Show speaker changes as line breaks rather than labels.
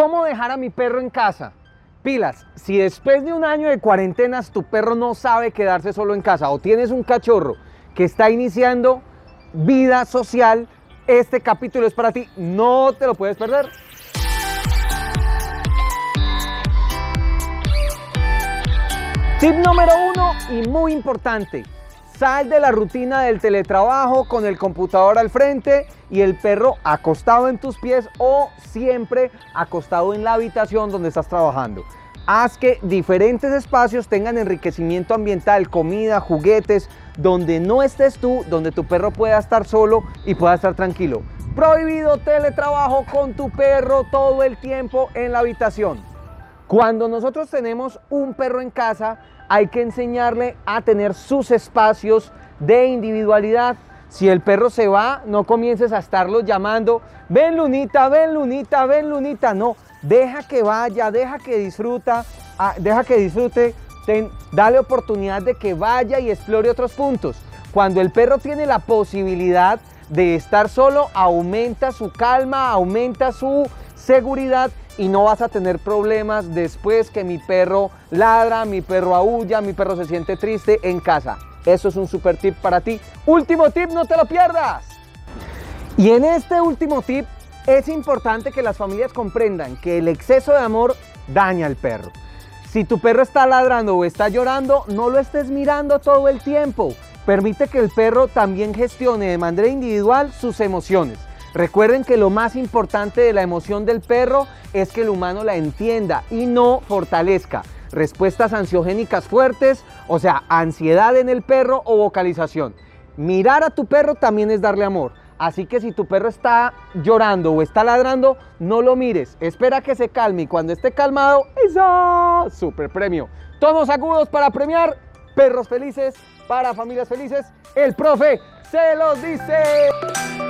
¿Cómo dejar a mi perro en casa? Pilas, si después de un año de cuarentenas tu perro no sabe quedarse solo en casa o tienes un cachorro que está iniciando vida social, este capítulo es para ti, no te lo puedes perder. Tip número uno y muy importante, sal de la rutina del teletrabajo con el computador al frente y el perro acostado en tus pies o siempre acostado en la habitación donde estás trabajando. Haz que diferentes espacios tengan enriquecimiento ambiental, comida, juguetes, donde no estés tú, donde tu perro pueda estar solo y pueda estar tranquilo. Prohibido teletrabajo con tu perro todo el tiempo en la habitación. Cuando nosotros tenemos un perro en casa, hay que enseñarle a tener sus espacios de individualidad. Si el perro se va, no comiences a estarlo llamando, ven lunita, ven lunita, ven lunita. No, deja que vaya, deja que disfruta, ah, deja que disfrute, dale oportunidad de que vaya y explore otros puntos. Cuando el perro tiene la posibilidad de estar solo, aumenta su calma, aumenta su seguridad y no vas a tener problemas después que mi perro ladra, mi perro aúlla, mi perro se siente triste en casa. Eso es un super tip para ti. Último tip, no te lo pierdas. Y en este último tip es importante que las familias comprendan que el exceso de amor daña al perro. Si tu perro está ladrando o está llorando, no lo estés mirando todo el tiempo. Permite que el perro también gestione de manera individual sus emociones. Recuerden que lo más importante de la emoción del perro es que el humano la entienda y no fortalezca. Respuestas ansiogénicas fuertes, o sea, ansiedad en el perro o vocalización. Mirar a tu perro también es darle amor. Así que si tu perro está llorando o está ladrando, no lo mires. Espera que se calme y cuando esté calmado, ¡eso! Super premio. Todos agudos para premiar. Perros felices para familias felices. El profe se los dice.